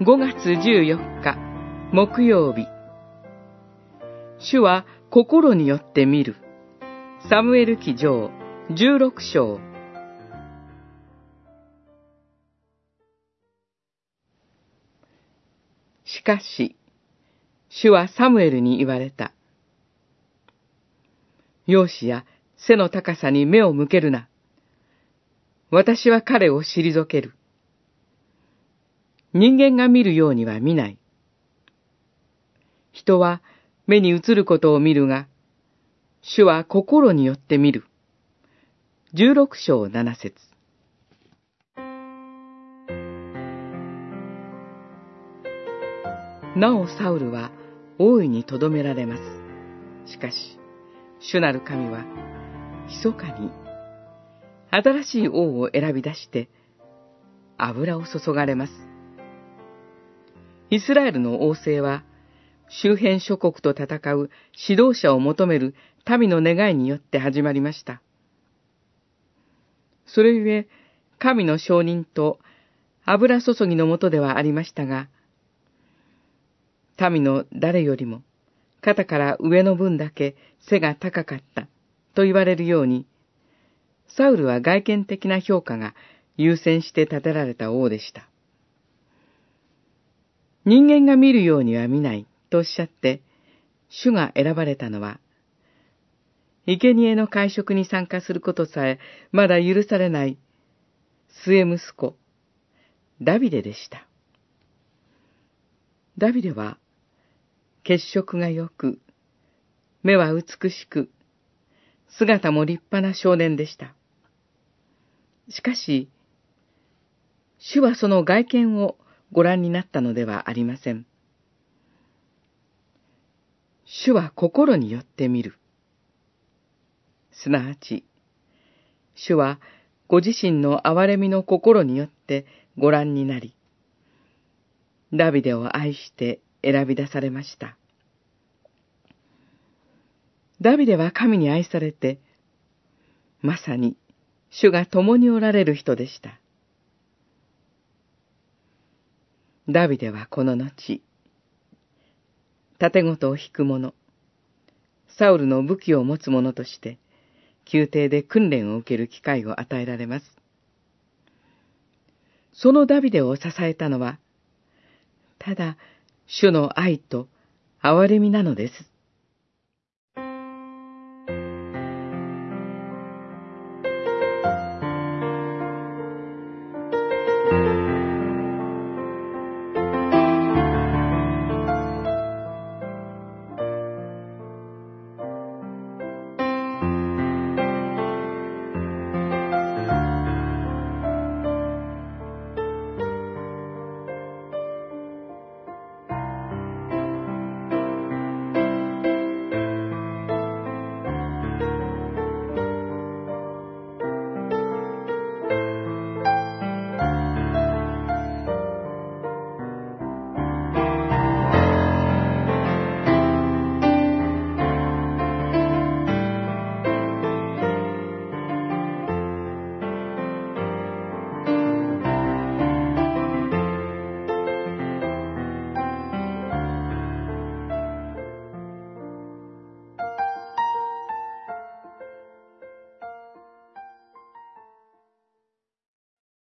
5月14日木曜日主は心によって見るサムエル記上16章しかし、主はサムエルに言われた。容姿や背の高さに目を向けるな。私は彼を退ける。人間が見るようには見ない。人は目に映ることを見るが、主は心によって見る。十六章七節なおサウルは大いに留められます。しかし、主なる神は、密かに、新しい王を選び出して、油を注がれます。イスラエルの王政は、周辺諸国と戦う指導者を求める民の願いによって始まりました。それゆえ、神の承認と油注ぎのもとではありましたが、民の誰よりも肩から上の分だけ背が高かったと言われるように、サウルは外見的な評価が優先して建てられた王でした。人間が見るようには見ないとおっしゃって、主が選ばれたのは、生贄の会食に参加することさえまだ許されない末息子、ダビデでした。ダビデは、血色が良く、目は美しく、姿も立派な少年でした。しかし、主はその外見をご覧になったのではありません。主は心によって見る。すなわち、主はご自身の憐れみの心によってご覧になり、ダビデを愛して選び出されました。ダビデは神に愛されて、まさに主が共におられる人でした。ダビデはこの後、盾ごとを引く者、サウルの武器を持つ者として、宮廷で訓練を受ける機会を与えられます。そのダビデを支えたのは、ただ、主の愛と憐れみなのです。